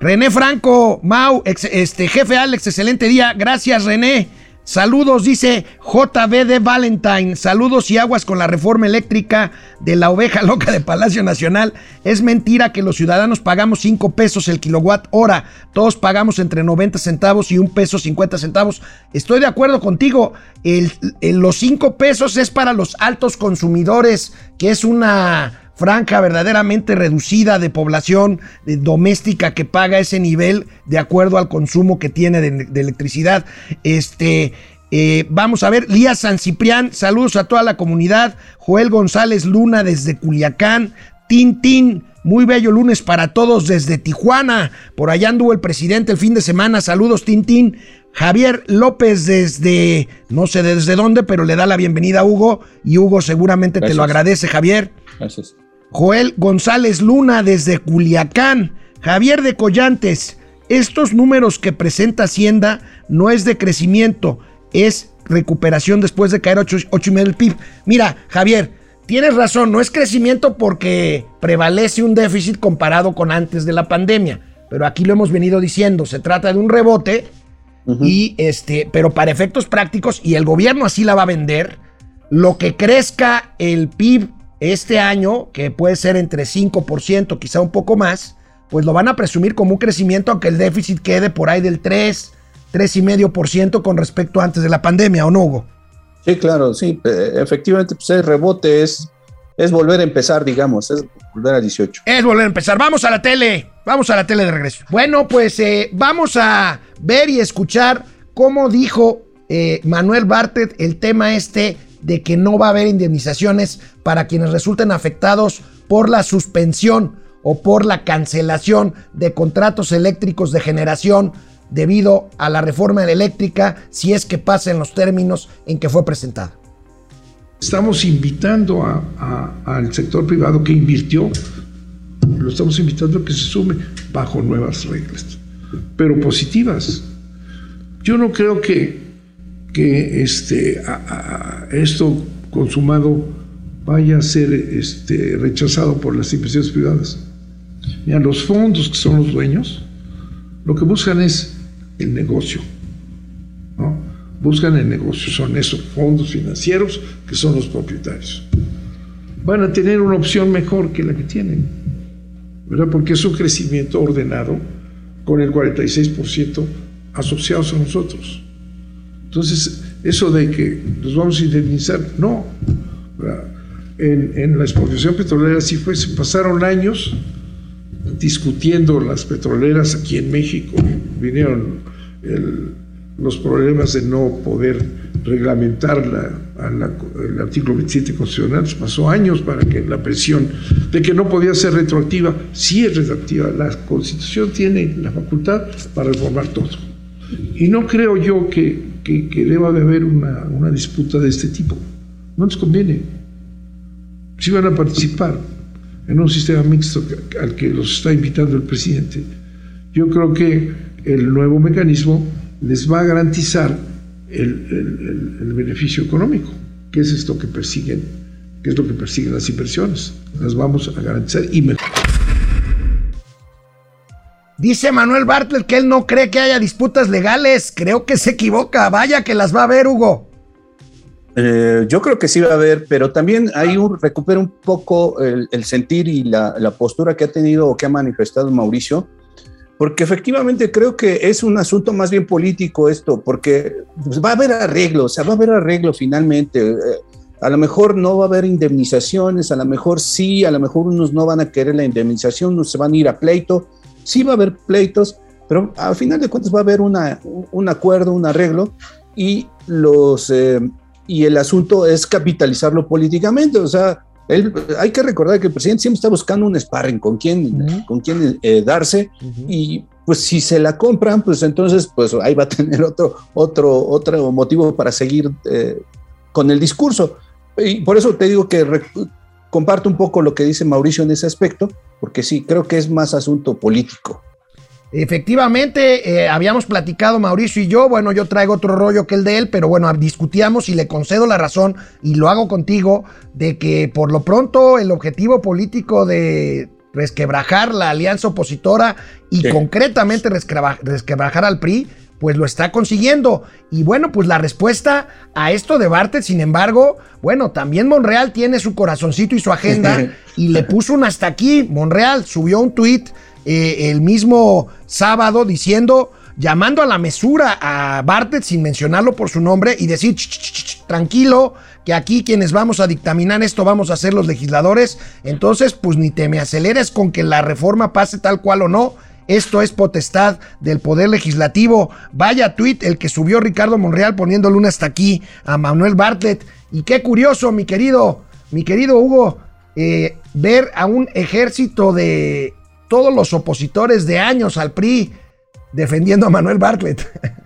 René Franco, Mau, este, jefe Alex, excelente día. Gracias, René. Saludos, dice JB de Valentine. Saludos y aguas con la reforma eléctrica de la oveja loca de Palacio Nacional. Es mentira que los ciudadanos pagamos 5 pesos el kilowatt hora. Todos pagamos entre 90 centavos y un peso 50 centavos. Estoy de acuerdo contigo. los 5 pesos es para los altos consumidores, que es una franja verdaderamente reducida de población doméstica que paga ese nivel de acuerdo al consumo que tiene de, electricidad. Este, eh, vamos a ver, Lía San Ciprián, saludos a toda la comunidad. Joel González Luna desde Culiacán. Tin muy bello lunes para todos desde Tijuana. Por allá anduvo el presidente el fin de semana. Saludos, Tintín. Javier López desde, no sé desde dónde, pero le da la bienvenida a Hugo y Hugo seguramente te lo agradece, Javier. Gracias. Joel González Luna desde Culiacán, Javier de Collantes. Estos números que presenta Hacienda no es de crecimiento, es recuperación después de caer 8,5 del PIB. Mira, Javier, tienes razón, no es crecimiento porque prevalece un déficit comparado con antes de la pandemia. Pero aquí lo hemos venido diciendo, se trata de un rebote y este, pero para efectos prácticos, y el gobierno así la va a vender, lo que crezca el PIB este año, que puede ser entre 5%, quizá un poco más, pues lo van a presumir como un crecimiento, aunque el déficit quede por ahí del 3, 3,5% con respecto a antes de la pandemia, ¿o no, Hugo? Sí, claro, sí, eh, efectivamente, pues el rebote es, es volver a empezar, digamos, es volver a 18. Es volver a empezar, vamos a la tele, vamos a la tele de regreso. Bueno, pues eh, vamos a ver y escuchar cómo dijo eh, Manuel Bartet el tema este de que no va a haber indemnizaciones para quienes resulten afectados por la suspensión o por la cancelación de contratos eléctricos de generación debido a la reforma eléctrica si es que pasa en los términos en que fue presentada. estamos invitando al sector privado que invirtió, lo estamos invitando a que se sume bajo nuevas reglas, pero positivas. Yo no creo que, que este, esto consumado vaya a ser este, rechazado por las inversiones privadas. Mira, los fondos que son los dueños, lo que buscan es el negocio. Buscan el negocio, son esos fondos financieros que son los propietarios. Van a tener una opción mejor que la que tienen, ¿verdad? Porque es un crecimiento ordenado con el 46% asociados a nosotros. Entonces, eso de que nos vamos a indemnizar, no. En, la expropiación petrolera sí fue, se pasaron años discutiendo las petroleras aquí en México. Vinieron los problemas de no poder reglamentar la- el artículo 27 constitucional. Pasó años para que la presión de que no podía ser retroactiva, sí es retroactiva. La Constitución tiene la facultad para reformar todo. Y no creo yo que, que- deba de haber una, una disputa de este tipo. No les conviene. Si van a participar en un sistema mixto al que los está invitando el presidente, yo creo que el nuevo mecanismo les va a garantizar el- el beneficio económico, que es esto que persiguen, que es lo que persiguen las inversiones. Las vamos a garantizar y mejor. Dice Manuel Bartlett que él no cree que haya disputas legales. Creo que se equivoca. Vaya que las va a ver, Hugo. Eh, yo creo que sí va a haber, pero también hay un, recupera un poco el, sentir y la, la postura que ha tenido o que ha manifestado Mauricio, porque efectivamente creo que es un asunto más bien político esto, porque pues, va a haber arreglo, o sea, va a haber arreglo finalmente. Eh, a lo mejor no va a haber indemnizaciones, a lo mejor sí, a lo mejor unos no van a querer la indemnización, unos se van a ir a pleito, sí va a haber pleitos, pero al final de cuentas va a haber una, un acuerdo, un arreglo y los... eh, y el asunto es capitalizarlo políticamente. O sea, él, hay que recordar que el presidente siempre está buscando un sparring con quién, con quién eh, darse y pues si se la compran, pues entonces pues ahí va a tener otro, otro, otro motivo para seguir eh, con el discurso. Y por eso te digo que comparto un poco lo que dice Mauricio en ese aspecto, porque sí, creo que es más asunto político. Efectivamente, eh, habíamos platicado Mauricio y yo, bueno, yo traigo otro rollo que el de él, pero bueno, discutíamos y le concedo la razón y lo hago contigo de que por lo pronto el objetivo político de resquebrajar la alianza opositora y Sí. concretamente resquebra- resquebrajar al PRI, pues lo está consiguiendo. Y bueno, pues la respuesta a esto de Bartlett, sin embargo, bueno, también Monreal tiene su corazoncito y su agenda y le puso un hasta aquí. Monreal subió un tuit eh, el mismo sábado diciendo, llamando a la mesura a Bartlett sin mencionarlo por su nombre y decir, "Ch, ch, ch, ch, tranquilo, que aquí quienes vamos a dictaminar esto vamos a ser los legisladores. Entonces, pues ni te me aceleres con que la reforma pase tal cual o no. Esto es potestad del Poder Legislativo. Vaya tuit el que subió Ricardo Monreal poniéndole un hasta aquí a Manuel Bartlett. Y qué curioso, mi querido, mi querido Hugo, eh, ver a un ejército de todos los opositores de años al PRI defendiendo a Manuel Bartlett.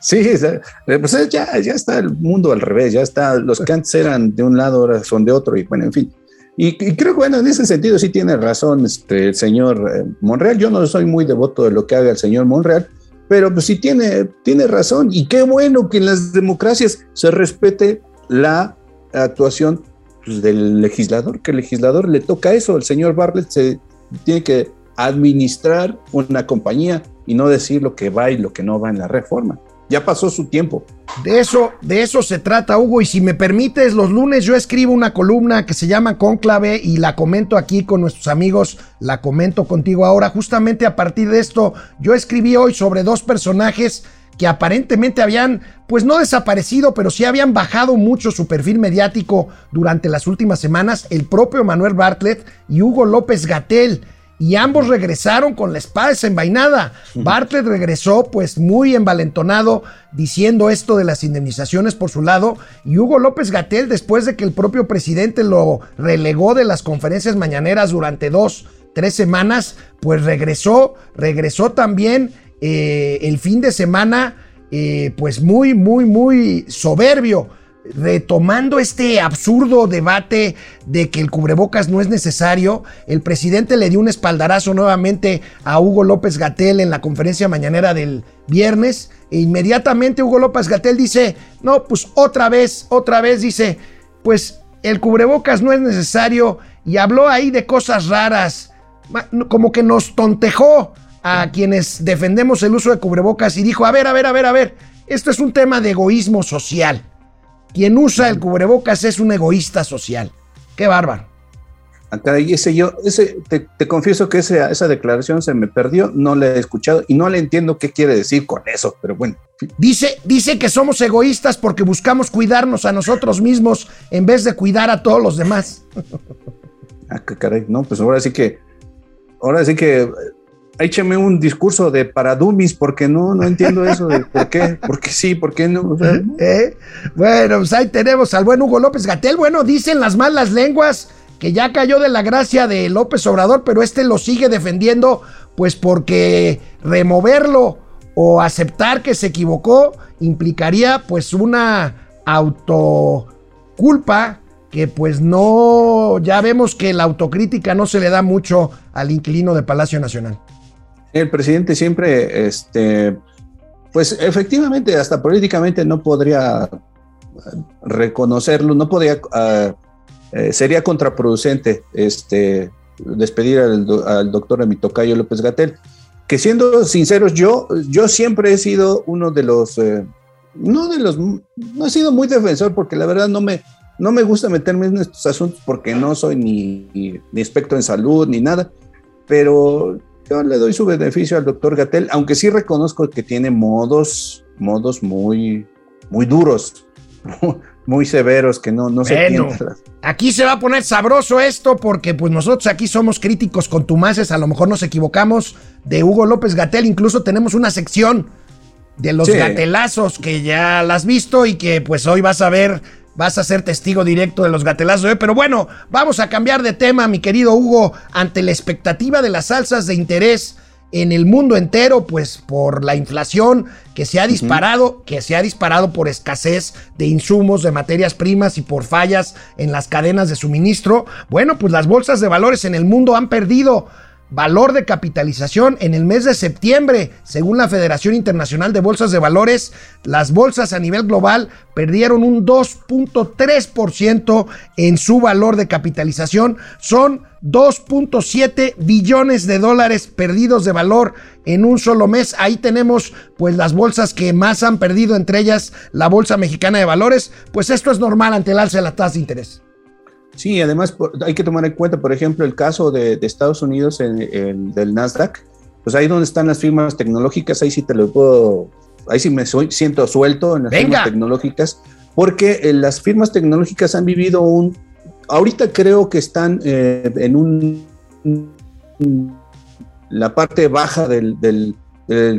Sí, eh, pues eh, ya, ya está el mundo al revés, ya está, los que antes eran de un lado ahora son de otro y bueno, en fin. Y, creo que bueno, en ese sentido sí tiene razón este, el señor eh, Monreal. Yo no soy muy devoto de lo que haga el señor Monreal, pero pues sí tiene, tiene razón. Y qué bueno que en las democracias se respete la actuación pues, del legislador, que el legislador le toca eso. El señor Bartlett se tiene que administrar una compañía y no decir lo que va y lo que no va en la reforma. Ya pasó su tiempo. De eso, de eso se trata, Hugo. Y si me permites, los lunes yo escribo una columna que se llama Cónclave y la comento aquí con nuestros amigos. La comento contigo ahora. Justamente a partir de esto, yo escribí hoy sobre dos personajes que aparentemente habían, pues no desaparecido, pero sí habían bajado mucho su perfil mediático durante las últimas semanas. El propio Manuel Bartlett y Hugo López Gatel y ambos regresaron con la espada desenvainada. Bartlett regresó pues muy envalentonado diciendo esto de las indemnizaciones por su lado y Hugo López Gatel después de que el propio presidente lo relegó de las conferencias mañaneras durante dos, tres semanas, pues regresó, regresó también eh, el fin de semana eh, pues muy, muy, muy soberbio. Retomando este absurdo debate de que el cubrebocas no es necesario, el presidente le dio un espaldarazo nuevamente a Hugo López Gatel en la conferencia mañanera del viernes e inmediatamente Hugo López Gatel dice, no, pues otra vez, otra vez dice, pues el cubrebocas no es necesario y habló ahí de cosas raras, como que nos tontejó a quienes defendemos el uso de cubrebocas y dijo, a ver, a ver, a ver, a ver, esto es un tema de egoísmo social. Quien usa el cubrebocas es un egoísta social. Qué bárbaro. Acá, ese yo, ese, te, confieso que esa, esa declaración se me perdió, no la he escuchado y no le entiendo qué quiere decir con eso, pero bueno. Dice, dice que somos egoístas porque buscamos cuidarnos a nosotros mismos en vez de cuidar a todos los demás. Ah, caray, no, pues ahora sí que, ahora sí que écheme un discurso de para porque no, no entiendo eso de por qué, porque sí, por qué no. ¿Eh? Bueno, pues ahí tenemos al buen Hugo López Gatel. Bueno, dicen las malas lenguas que ya cayó de la gracia de López Obrador, pero este lo sigue defendiendo, pues porque removerlo o aceptar que se equivocó implicaría pues una autoculpa que pues no, ya vemos que la autocrítica no se le da mucho al inquilino de Palacio Nacional. El presidente siempre, este, pues efectivamente, hasta políticamente no podría reconocerlo, no podría, uh, sería contraproducente este, despedir al, doctor Amitocayo López Gatel. Que siendo sinceros, yo, yo siempre he sido uno de los, eh, no de los, no he sido muy defensor porque la verdad no me, no me gusta meterme en estos asuntos porque no soy ni, ni experto en salud ni nada, pero yo le doy su beneficio al doctor Gatel, aunque sí reconozco que tiene modos, modos muy, muy duros, muy severos, que no, no bueno, se Aquí se va a poner sabroso esto porque pues nosotros aquí somos críticos contumaces, a lo mejor nos equivocamos de Hugo López Gatel, incluso tenemos una sección de los gatelazos que ya la has visto y que pues hoy vas a ver vas a ser testigo directo de los gatelazos. ¿eh? Pero bueno, vamos a cambiar de tema, mi querido Hugo, ante la expectativa de las alzas de interés en el mundo entero, pues por la inflación que se ha disparado, que se ha disparado por escasez de insumos, de materias primas y por fallas en las cadenas de suministro. Bueno, pues las bolsas de valores en el mundo han perdido valor de capitalización en el mes de septiembre. Según la Federación Internacional de Bolsas de Valores, las bolsas a nivel global perdieron un 2.3% en su valor de capitalización. Son 2.7 billones de dólares perdidos de valor en un solo mes. Ahí tenemos pues las bolsas que más han perdido, entre ellas la Bolsa Mexicana de Valores. Pues esto es normal ante el alza de la tasa de interés. Sí, además hay que tomar en cuenta, por ejemplo, el caso de, Estados Unidos en, del Nasdaq, pues ahí donde están las firmas tecnológicas, ahí sí te lo puedo, ahí sí me siento suelto en las firmas tecnológicas, porque eh, las firmas tecnológicas han vivido un, ahorita creo que están eh, en un, la parte baja del, del,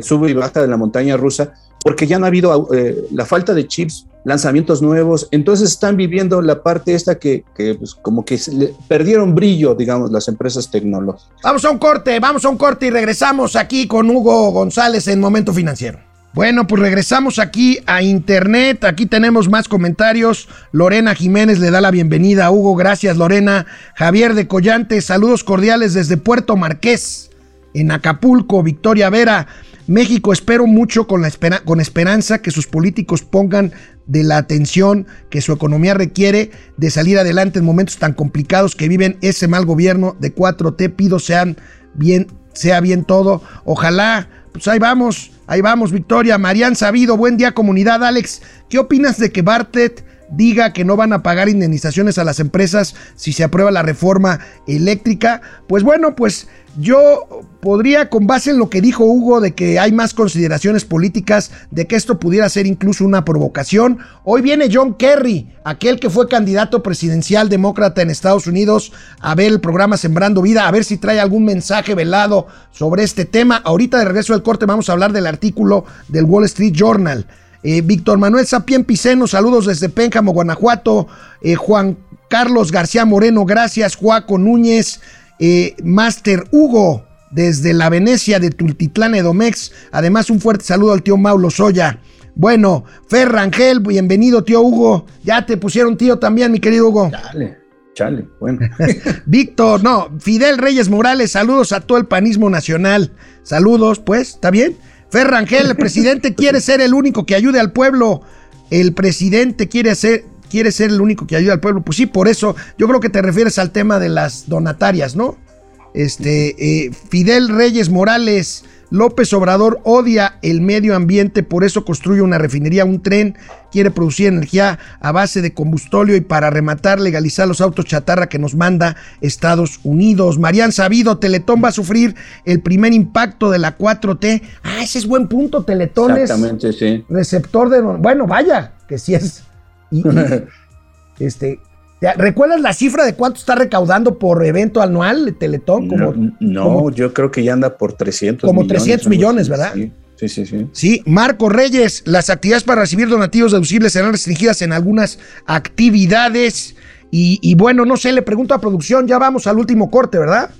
sube y baja de la montaña rusa, porque ya no ha habido eh, la falta de chips lanzamientos nuevos, entonces están viviendo la parte esta que, pues, como que perdieron brillo, digamos, las empresas tecnológicas. Vamos a un corte, vamos a un corte y regresamos aquí con Hugo González en Momento Financiero. Bueno, pues regresamos aquí a internet. Aquí tenemos más comentarios. Lorena Jiménez le da la bienvenida a Hugo. Gracias, Lorena. Javier de Collante, saludos cordiales desde Puerto Marqués, en Acapulco. Victoria Vera, México, espero mucho con, con esperanza que sus políticos pongan de la atención que su economía requiere de salir adelante en momentos tan complicados que viven ese mal gobierno de 4T. Pido sean bien, sea bien todo. Ojalá, pues ahí vamos, ahí vamos, Victoria. Marian Sabido, buen día comunidad. Alex, ¿qué opinas de que Bartet diga que no van a pagar indemnizaciones a las empresas si se aprueba la reforma eléctrica? Pues bueno, pues yo podría, con base en lo que dijo Hugo, de que hay más consideraciones políticas, de que esto pudiera ser incluso una provocación. Hoy viene John Kerry, aquel que fue candidato presidencial demócrata en Estados Unidos, a ver el programa Sembrando Vida, a ver si trae algún mensaje velado sobre este tema. Ahorita de regreso del corte vamos a hablar del artículo del Wall Street Journal. Eh, Víctor Manuel Sapien Piceno, saludos desde Pénjamo, Guanajuato. Eh, Juan Carlos García Moreno, gracias. Juaco Núñez, eh, Master Hugo, desde la Venecia de Tultitlán Edomex. Además, un fuerte saludo al tío Maulo Soya. Bueno, Fer Rangel, bienvenido, tío Hugo. Ya te pusieron tío también, mi querido Hugo. Chale, chale, bueno. Víctor, no, Fidel Reyes Morales, saludos a todo el panismo nacional. Saludos, pues, ¿está bien? Fer Rangel, el presidente quiere ser el único que ayude al pueblo. El presidente quiere ser, quiere ser el único que ayude al pueblo. Pues sí, por eso yo creo que te refieres al tema de las donatarias, ¿no? Este, eh, Fidel Reyes Morales, López Obrador odia el medio ambiente, por eso construye una refinería, un tren, quiere producir energía a base de combustóleo y para rematar legalizar los autos chatarra que nos manda Estados Unidos. Marian Sabido, Teletón va a sufrir el primer impacto de la 4T. Ah, ese es buen punto, Teletón Exactamente, sí. receptor de... Bueno, vaya, que sí es... y- y, este, ¿te- ¿Recuerdas la cifra de cuánto está recaudando por evento anual Teletón? Como, no, no, como- yo creo que ya anda por 300 Como millones. 300 algo millones, ¿verdad? Sí, sí, sí. sí. Sí, Marco Reyes, las actividades para recibir donativos deducibles serán restringidas en algunas actividades. Y, y bueno, no sé, le pregunto a producción, ya vamos al último corte, ¿verdad?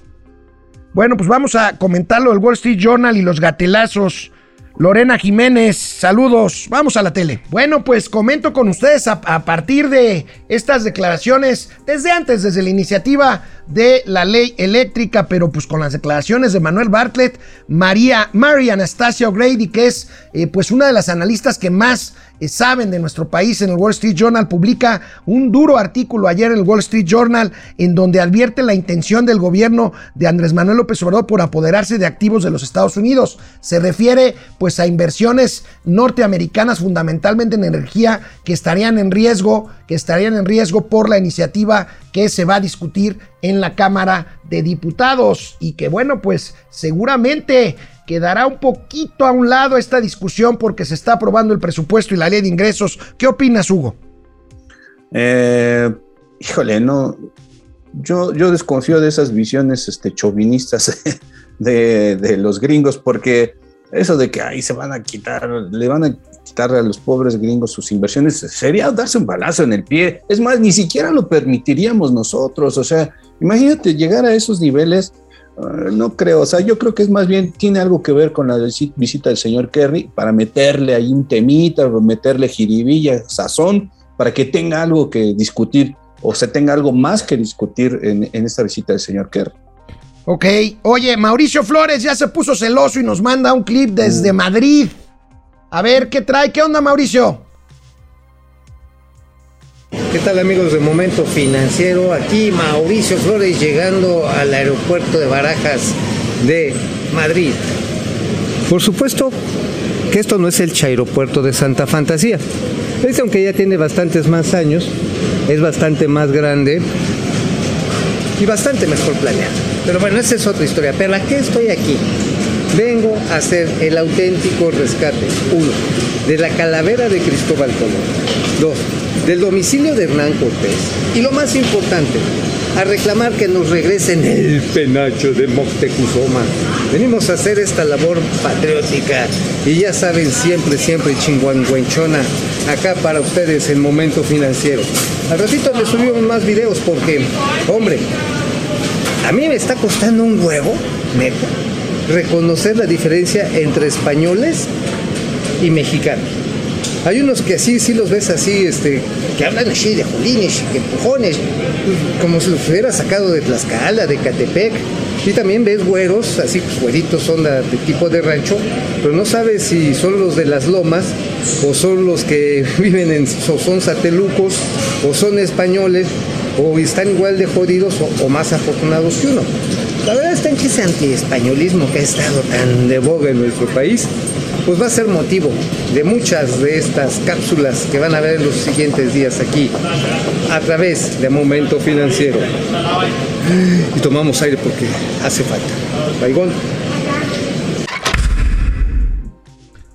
Bueno, pues vamos a comentarlo del Wall Street Journal y los gatelazos. Lorena Jiménez, saludos, vamos a la tele. Bueno, pues comento con ustedes a, partir de estas declaraciones, desde antes, desde la iniciativa de la ley eléctrica, pero pues con las declaraciones de Manuel Bartlett, María, Mary Anastasia O'Grady, que es eh, pues una de las analistas que más saben de nuestro país en el Wall Street Journal, publica un duro artículo ayer en el Wall Street Journal en donde advierte la intención del gobierno de Andrés Manuel López Obrador por apoderarse de activos de los Estados Unidos. Se refiere pues a inversiones norteamericanas fundamentalmente en energía que estarían en riesgo, que estarían en riesgo por la iniciativa que se va a discutir en la Cámara de Diputados y que bueno, pues seguramente quedará un poquito a un lado esta discusión porque se está aprobando el presupuesto y la ley de ingresos. ¿Qué opinas, Hugo? Eh, híjole, no. Yo, yo desconfío de esas visiones este, chauvinistas de, de los gringos, porque eso de que ahí se van a quitar, le van a quitar a los pobres gringos sus inversiones, sería darse un balazo en el pie. Es más, ni siquiera lo permitiríamos nosotros. O sea, imagínate llegar a esos niveles. Uh, no creo, o sea, yo creo que es más bien, tiene algo que ver con la visita del señor Kerry para meterle ahí un temita, meterle jiribilla, sazón, para que tenga algo que discutir o se tenga algo más que discutir en, en esta visita del señor Kerry. Ok, oye, Mauricio Flores ya se puso celoso y nos manda un clip desde Madrid. A ver, ¿qué trae? ¿Qué onda, Mauricio? ¿Qué tal amigos de Momento Financiero? Aquí Mauricio Flores llegando al aeropuerto de Barajas de Madrid. Por supuesto que esto no es el aeropuerto de Santa Fantasía. Este, aunque ya tiene bastantes más años, es bastante más grande y bastante mejor planeado. Pero bueno, esa es otra historia. ¿Pero a qué estoy aquí? Vengo a hacer el auténtico rescate. Uno, de la calavera de Cristóbal Colón. Dos, del domicilio de Hernán Cortés. Y lo más importante, a reclamar que nos regresen el penacho de Moctezuma. Venimos a hacer esta labor patriótica y ya saben, siempre, siempre chinguanguenchona, acá para ustedes en Momento Financiero. Al ratito les subimos más videos porque, hombre, a mí me está costando un huevo, neta, reconocer la diferencia entre españoles y mexicanos. Hay unos que así, sí los ves así, este, que hablan así de jolines, que empujones, como si los hubiera sacado de Tlaxcala, de Catepec. Y también ves güeros, así pues güeritos son de tipo de rancho, pero no sabes si son los de las lomas o son los que viven en, o son satelucos o son españoles o están igual de jodidos o, o más afortunados que uno. La verdad está en que ese antiespañolismo que ha estado tan de boga en nuestro país, pues va a ser motivo de muchas de estas cápsulas que van a ver en los siguientes días aquí, a través de Momento Financiero. Y tomamos aire porque hace falta. Baigón.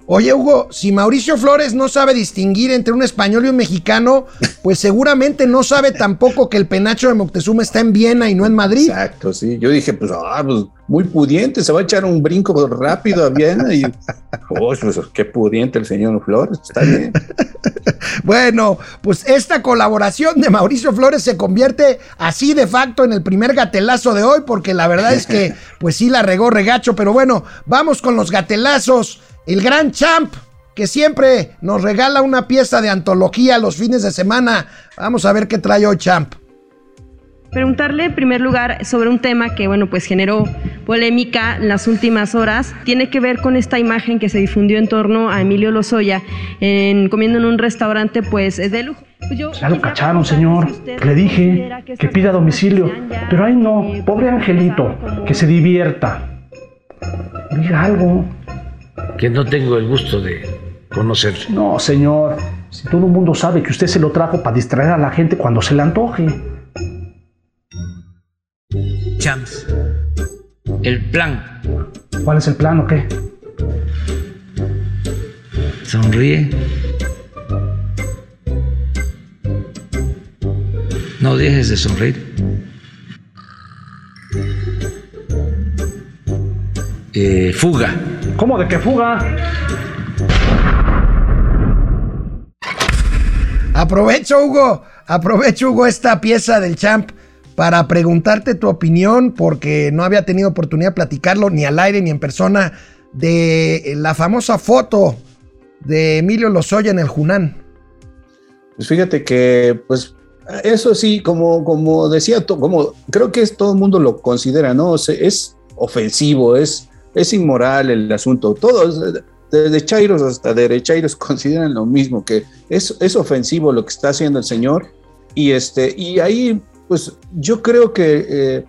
Oye, Hugo, si Mauricio Flores no sabe distinguir entre un español y un mexicano, pues seguramente no sabe tampoco que el penacho de Moctezuma está en Viena y no en Madrid. Exacto, sí. Yo dije, pues, ah, pues, muy pudiente, se va a echar un brinco rápido a Viena y, oh, pues, qué pudiente el señor Flores, está bien. bueno, pues esta colaboración de Mauricio Flores se convierte así de facto en el primer gatelazo de hoy, porque la verdad es que, pues sí la regó regacho, pero bueno, vamos con los gatelazos. El gran champ, que siempre nos regala una pieza de antología los fines de semana. Vamos a ver qué trae hoy Champ. Preguntarle en primer lugar sobre un tema que, bueno, pues generó polémica en las últimas horas. Tiene que ver con esta imagen que se difundió en torno a Emilio Lozoya en, comiendo en un restaurante, pues, de lujo. Pues ya lo cacharon, señor. Le dije que pida domicilio. Pero ay no, pobre angelito, que se divierta. Diga algo. Que no tengo el gusto de conocer. No, señor. Si todo el mundo sabe que usted se lo trajo para distraer a la gente cuando se le antoje. Champs. El plan. ¿Cuál es el plan o qué? Sonríe. No dejes de sonreír. Eh, fuga. ¿Cómo de qué fuga? Aprovecho, Hugo, aprovecho, Hugo, esta pieza del champ para preguntarte tu opinión, porque no había tenido oportunidad de platicarlo ni al aire ni en persona, de la famosa foto de Emilio Lozoya en el Junán. Pues fíjate que, pues, eso sí, como, como decía, como creo que es, todo el mundo lo considera, ¿no? es ofensivo, es, es inmoral el asunto. Todo, desde Chairos hasta derechairos consideran lo mismo, que es, es ofensivo lo que está haciendo el señor. Y, este, y ahí, pues yo creo que eh,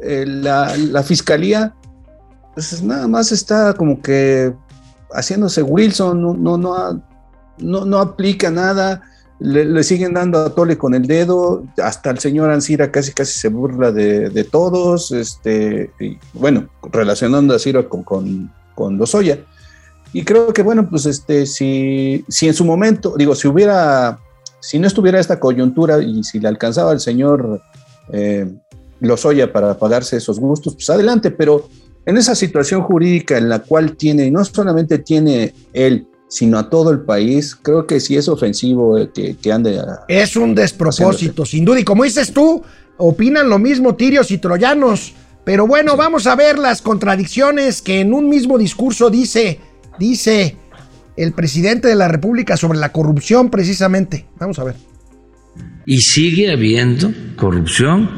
eh, la, fiscalía, pues nada más está como que haciéndose Wilson, no, no, no, no, no aplica nada. Le, siguen dando a tole con el dedo, hasta el señor Ansira casi casi se burla de, todos, este, bueno, relacionando a Ciro con, con, con. Y creo que, bueno, pues este, si, si en su momento, digo, si hubiera, si no estuviera esta coyuntura y si le alcanzaba al señor eh, Lozoya para pagarse esos gustos, pues adelante, pero en esa situación jurídica en la cual tiene, y no solamente tiene él, sino a todo el país, creo que sí es ofensivo eh, que, que ande. es un despropósito, sin duda. Y como dices tú, opinan lo mismo tirios y troyanos. Pero bueno, vamos a ver las contradicciones que en un mismo discurso dice dice el presidente de la República sobre la corrupción precisamente. Vamos a ver. Y sigue habiendo corrupción,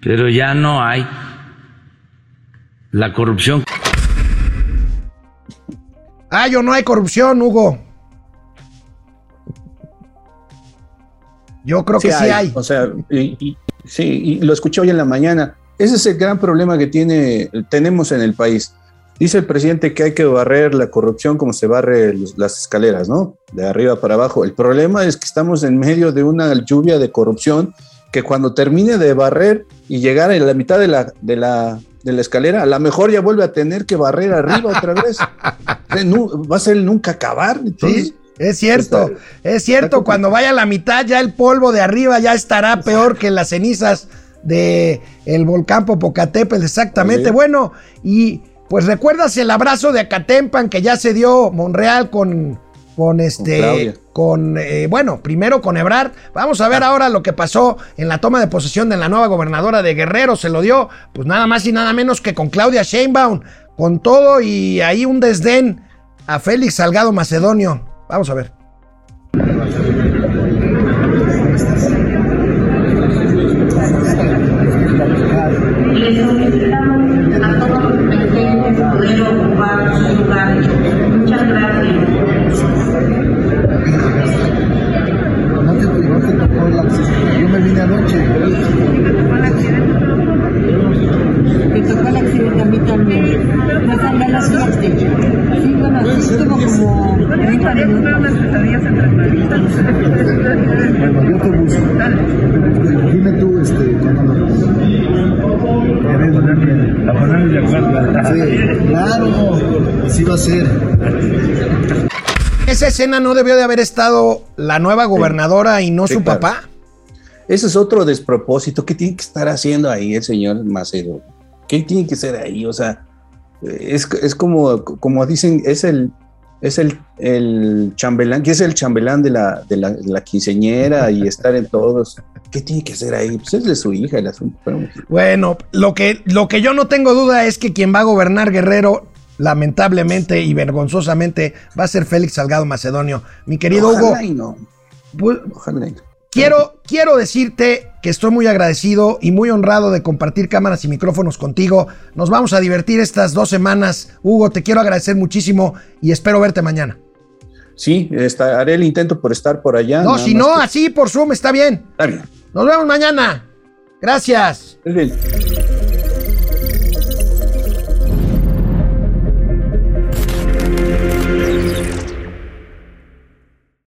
pero ya no hay la corrupción. Ah, yo no hay corrupción, Hugo. Yo creo que sí hay. O sea, sí, y lo escuché hoy en la mañana. Ese es el gran problema que tiene, tenemos en el país. Dice el presidente que hay que barrer la corrupción como se barre las escaleras, ¿no? De arriba para abajo. El problema es que estamos en medio de una lluvia de corrupción que cuando termine de barrer y llegar a la mitad de la, de la, de la escalera, a lo mejor ya vuelve a tener que barrer arriba otra vez. va a ser nunca acabar. sí, es cierto, es cierto. Cuando vaya a la mitad, ya el polvo de arriba ya estará peor que las cenizas de el volcán Popocatépetl, exactamente. Bueno, y pues recuerdas el abrazo de Acatempan que ya se dio Monreal con con este con, eh, bueno, primero con Ebrard. Vamos a ver ah. ahora lo que pasó en la toma de posesión de la nueva gobernadora de Guerrero, se lo dio pues nada más y nada menos que con Claudia Sheinbaum, con todo y ahí un desdén a Félix Salgado Macedonio. Vamos a ver. Escena no debió de haber estado la nueva gobernadora y no Sí, su claro. papá. Ese es otro despropósito. ¿Qué tiene que estar haciendo ahí el señor Macedo? ¿Qué tiene que ser ahí? O sea, es, es como, como dicen, es el es el, el chambelán, que es el chambelán de la, de la, de la quinceñera y estar en todos. ¿Qué tiene que hacer ahí? Pues es de su hija el asunto. Bueno, lo que, lo que yo no tengo duda es que quien va a gobernar Guerrero, lamentablemente y vergonzosamente, va a ser Félix Salgado Macedonio. Mi querido Ojalá Hugo, y no. pues, Ojalá y no. quiero, quiero decirte que estoy muy agradecido y muy honrado de compartir cámaras y micrófonos contigo. Nos vamos a divertir estas dos semanas. Hugo, te quiero agradecer muchísimo y espero verte mañana. Sí, está- haré el intento por estar por allá. No, si no, que- así por Zoom está bien. Está bien. Nos vemos mañana. Gracias. Es bien.